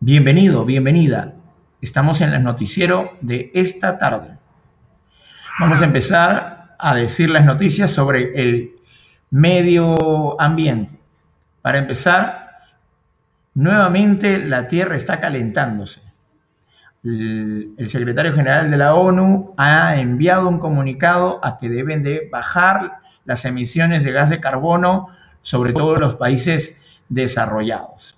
Bienvenido, bienvenida. Estamos en el noticiero de esta tarde. Vamos a empezar a decir las noticias sobre el medio ambiente. Para empezar, nuevamente la Tierra está calentándose. El, secretario general de la ONU ha enviado un comunicado a que deben de bajar las emisiones de gas de carbono, sobre todo en los países desarrollados.